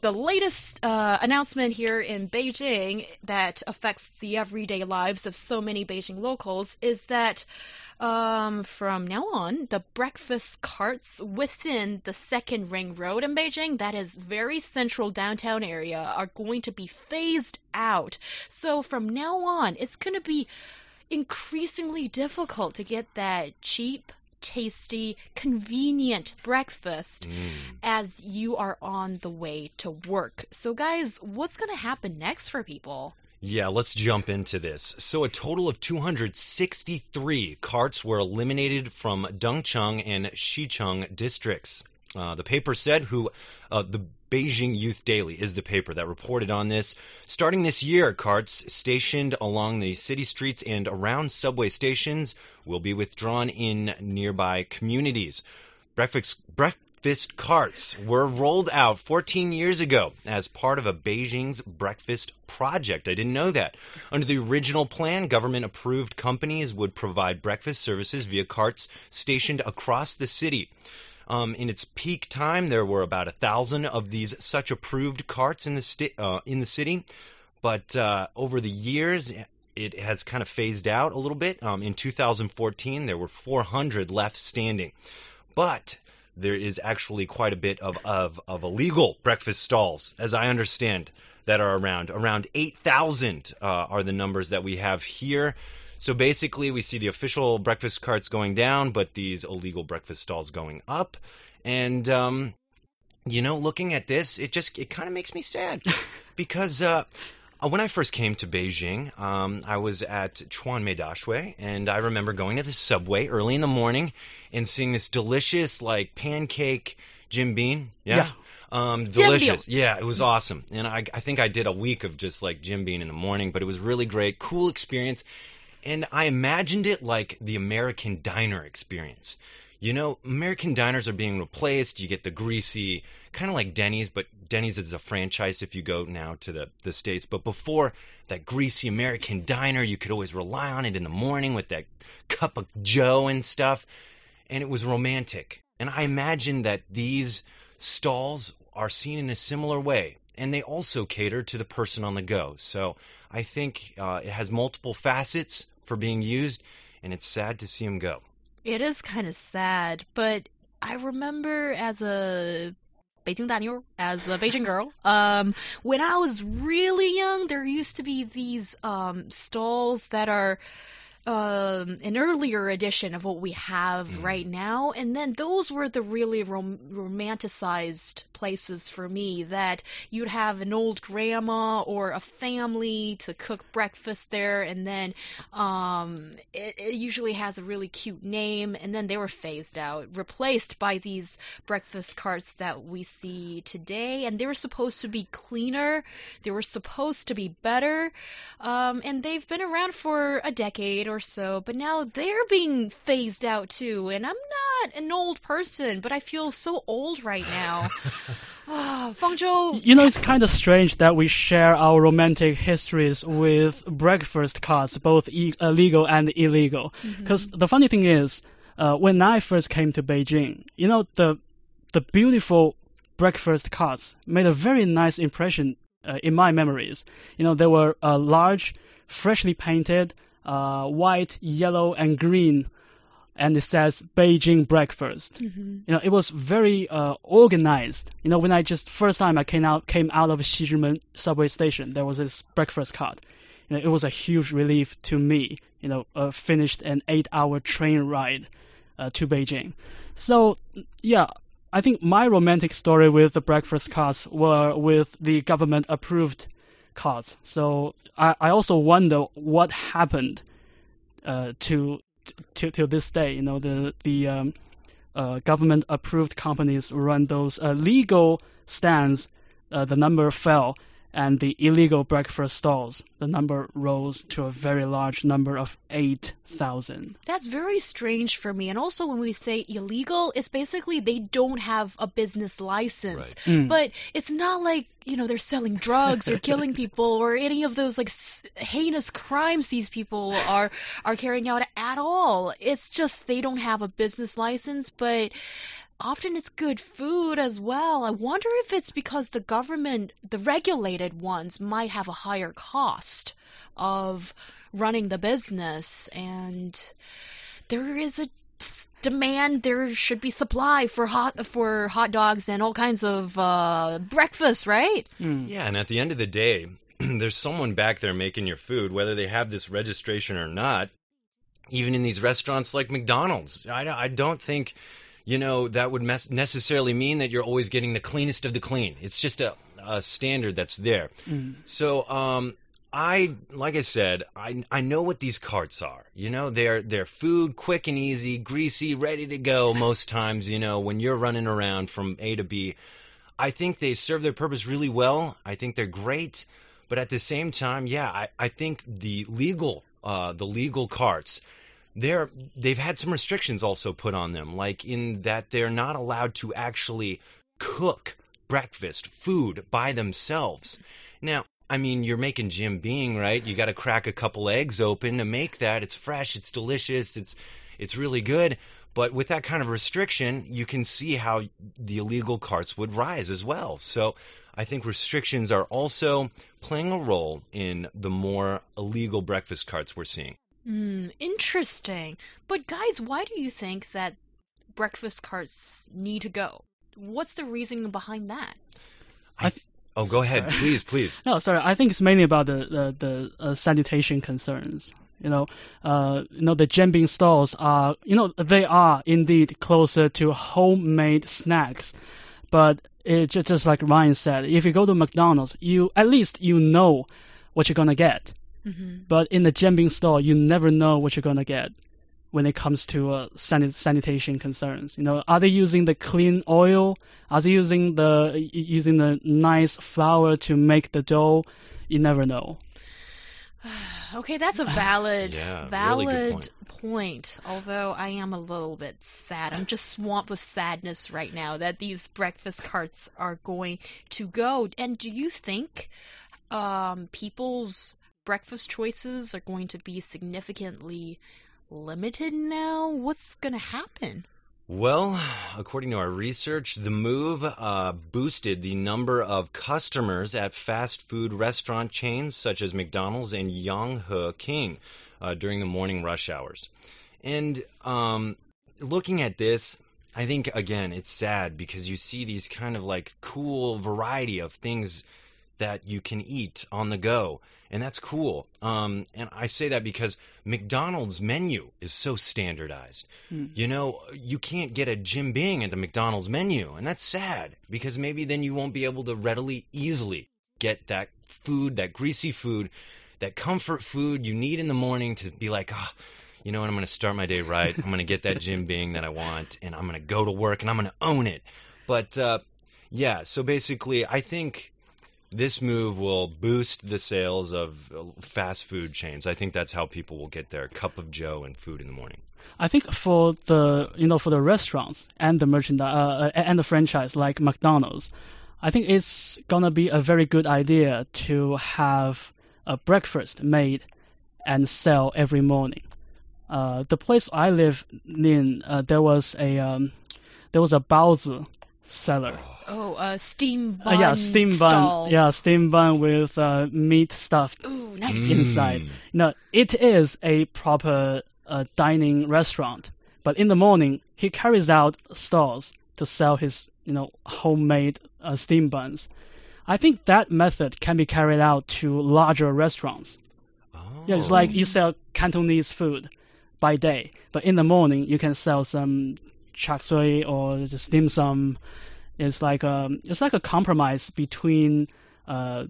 The latest uh, announcement here in Beijing that affects the everyday lives of so many Beijing locals is that um, from now on, the breakfast carts within the second ring road in Beijing, that is very central downtown area, are going to be phased out. So from now on, it's going to be increasingly difficult to get that cheap tasty, convenient breakfast mm. as you are on the way to work. So, guys, what's going to happen next for people? Yeah, let's jump into this. So, a total of 263 carts were eliminated from Dongcheng and Xicheng districts. Uh, the paper said who uh, the Beijing Youth Daily is the paper that reported on this. Starting this year, carts stationed along the city streets and around subway stations will be withdrawn in nearby communities. Breakfast, breakfast carts were rolled out 14 years ago as part of a Beijing's breakfast project. I didn't know that. Under the original plan, government approved companies would provide breakfast services via carts stationed across the city. Um, in its peak time, there were about a thousand of these such approved carts in the sti- uh, in the city, but uh, over the years, it has kind of phased out a little bit. Um, in 2014, there were 400 left standing, but there is actually quite a bit of, of, of illegal breakfast stalls, as I understand, that are around. Around 8,000 uh, are the numbers that we have here. So basically, we see the official breakfast carts going down, but these illegal breakfast stalls going up. And um, you know, looking at this, it just it kind of makes me sad because uh, when I first came to Beijing, um, I was at Chuanmei Daxue, and I remember going to the subway early in the morning and seeing this delicious like pancake jianbing. Yeah. yeah. Um, delicious. Yeah, it was awesome. And I, I think I did a week of just like jianbing in the morning, but it was really great. Cool experience and I imagined it like the American diner experience. You know, American diners are being replaced. You get the greasy, kind of like Denny's, but Denny's is a franchise if you go now to the, the States. But before that greasy American diner, you could always rely on it in the morning with that cup of Joe and stuff. And it was romantic. And I imagine that these stalls are seen in a similar way. And they also cater to the person on the go. So I think uh, it has multiple facets for being used, and it's sad to see him go. It is kind of sad, but I remember as a Beijing Daniel, as a Beijing girl, um, when I was really young, there used to be these um, stalls that are um, an earlier edition of what we have mm. right now, and then those were the really rom- romanticized places for me. That you'd have an old grandma or a family to cook breakfast there, and then um, it, it usually has a really cute name, and then they were phased out, replaced by these breakfast carts that we see today, and they were supposed to be cleaner, they were supposed to be better, um, and they've been around for a decade or so, but now they're being phased out too. And I'm not an old person, but I feel so old right now. Ah, Fangzhou. You know, it's kind of strange that we share our romantic histories with breakfast carts, both e- uh, legal and illegal. Because mm-hmm. the funny thing is, uh, when I first came to Beijing, you know, the the beautiful breakfast carts made a very nice impression uh, in my memories. You know, they were uh, large, freshly painted, uh, white, yellow, and green, and it says Beijing breakfast. Mm-hmm. You know, it was very uh, organized. You know, when I just first time I came out came out of Xizhimen subway station, there was this breakfast cart. You know, it was a huge relief to me. You know, uh, finished an eight-hour train ride uh, to Beijing. So yeah, I think my romantic story with the breakfast carts were with the government approved cards. So I, I also wonder what happened uh, to to to this day. You know, the the um, uh, government approved companies run those uh, legal stands. Uh, the number fell, and the illegal breakfast stalls, the number rose to a very large number of 8,000. That's very strange for me. And also, when we say illegal, it's basically they don't have a business license. Right. Mm. But it's not like, you know, they're selling drugs or killing people or any of those like heinous crimes these people are are carrying out at all. It's just they don't have a business license, but often it's good food as well. I wonder if it's because the government, the regulated ones, might have a higher cost of running the business, and there is a demand. There should be supply for hot for hot dogs and all kinds of uh, breakfast, right? Mm. Yeah, and at the end of the day, there's someone back there making your food, whether they have this registration or not. Even in these restaurants like McDonald's, I, I don't think, you know, that would necessarily mean that you're always getting the cleanest of the clean. It's just a, a standard that's there. Mm. So, um, I like I said, I I know what these carts are. You know, they're they're food, quick and easy, greasy, ready to go. Most times, you know, when you're running around from A to B, I think they serve their purpose really well. I think they're great, but at the same time, yeah, I I think the legal uh the legal carts. They're they've had some restrictions also put on them, like in that they're not allowed to actually cook breakfast food by themselves. Now, I mean, you're making jianbing, right? You got to crack a couple eggs open to make that. It's fresh, it's delicious, it's it's really good. But with that kind of restriction, you can see how the illegal carts would rise as well. So I think restrictions are also playing a role in the more illegal breakfast carts we're seeing. Hmm, interesting. But guys, why do you think that breakfast carts need to go? What's the reasoning behind that? I th- oh, go ahead, Sorry. please, please. No, sorry. I think it's mainly about the the, the uh, sanitation concerns. You know, uh, you know the Jianbing stalls are, you know, they are indeed closer to homemade snacks, but it just, just like Ryan said, if you go to McDonald's, you at least you know what you're gonna get. Mm-hmm. But in the Jianbing store, you never know what you're gonna get when it comes to uh, sanit- sanitation concerns. You know, are they using the clean oil? Are they using the using the nice flour to make the dough? You never know. Okay, that's a valid, Yeah, valid good point. point. Although I am a little bit sad. I'm just swamped with sadness right now that these breakfast carts are going to go. And do you think um, people's breakfast choices are going to be significantly limited now? What's going to happen? Well, according to our research, the move uh, boosted the number of customers at fast food restaurant chains such as McDonald's and Yonghe King uh, during the morning rush hours. And um, looking at this, I think again it's sad because you see these kind of like cool variety of things that you can eat on the go, and that's cool. Um, and I say that because McDonald's menu is so standardized. Hmm. You know, you can't get a jianbing at the McDonald's menu, and that's sad because maybe then you won't be able to readily, easily get that food, that greasy food, that comfort food you need in the morning to be like, ah, you know what, I'm going to start my day right. I'm going to get that jianbing that I want, and I'm going to go to work, and I'm going to own it. But uh, yeah, so basically, I think this move will boost the sales of fast food chains. I think that's how people will get their cup of Joe and food in the morning. I think for the you know for the restaurants and the merchandise uh, and the franchise like McDonald's, I think it's gonna be a very good idea to have a breakfast made and sell every morning. Uh, the place I live in, uh, there was a um, there was a baozi seller. Oh, uh, steam Uh, bun yeah, steam bun. stall. Yeah, steam bun with uh, meat stuffed Ooh, nice. inside. Mm. No, it is a proper uh, dining restaurant. But in the morning, he carries out stalls to sell his, you know, homemade uh, steam buns. I think that method can be carried out to larger restaurants. Oh. Yeah, it's like you sell Cantonese food by day, but in the morning you can sell some char siu or just dim sum. It's like a it's like a compromise between uh,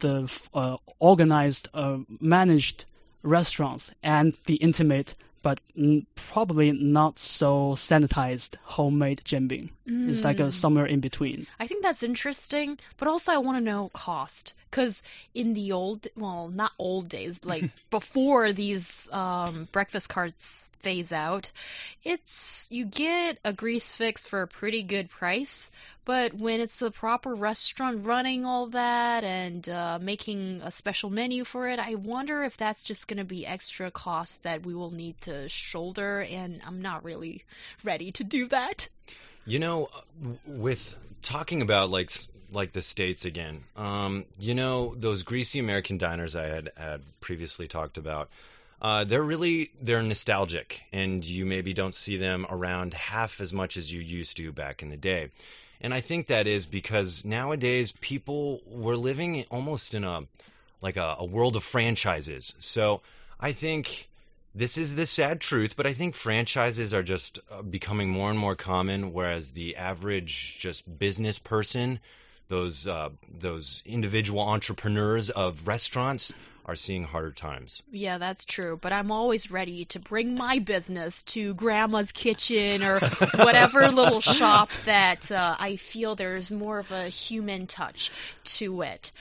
the uh, organized, uh, managed restaurants and the intimate but mm, probably not so sanitized homemade jianbing. It's like a Mm. somewhere in between. I think that's interesting, but also I want to know cost. Because in the old, well, not old days, like before these um, breakfast carts phase out, it's you get a grease fix for a pretty good price. But when it's a proper restaurant running all that and uh, making a special menu for it, I wonder if that's just going to be extra cost that we will need to shoulder, and I'm not really ready to do that. You know, with talking about like like the states again, um, you know those greasy American diners I had had previously talked about. Uh, they're really they're nostalgic, and you maybe don't see them around half as much as you used to back in the day. And I think that is because nowadays people we're living almost in a like a, a world of franchises. So I think this is the sad truth, but I think franchises are just uh, becoming more and more common, whereas the average just business person, those uh, those individual entrepreneurs of restaurants, are seeing harder times. Yeah, that's true. But I'm always ready to bring my business to grandma's kitchen or whatever little shop that uh, I feel there's more of a human touch to it.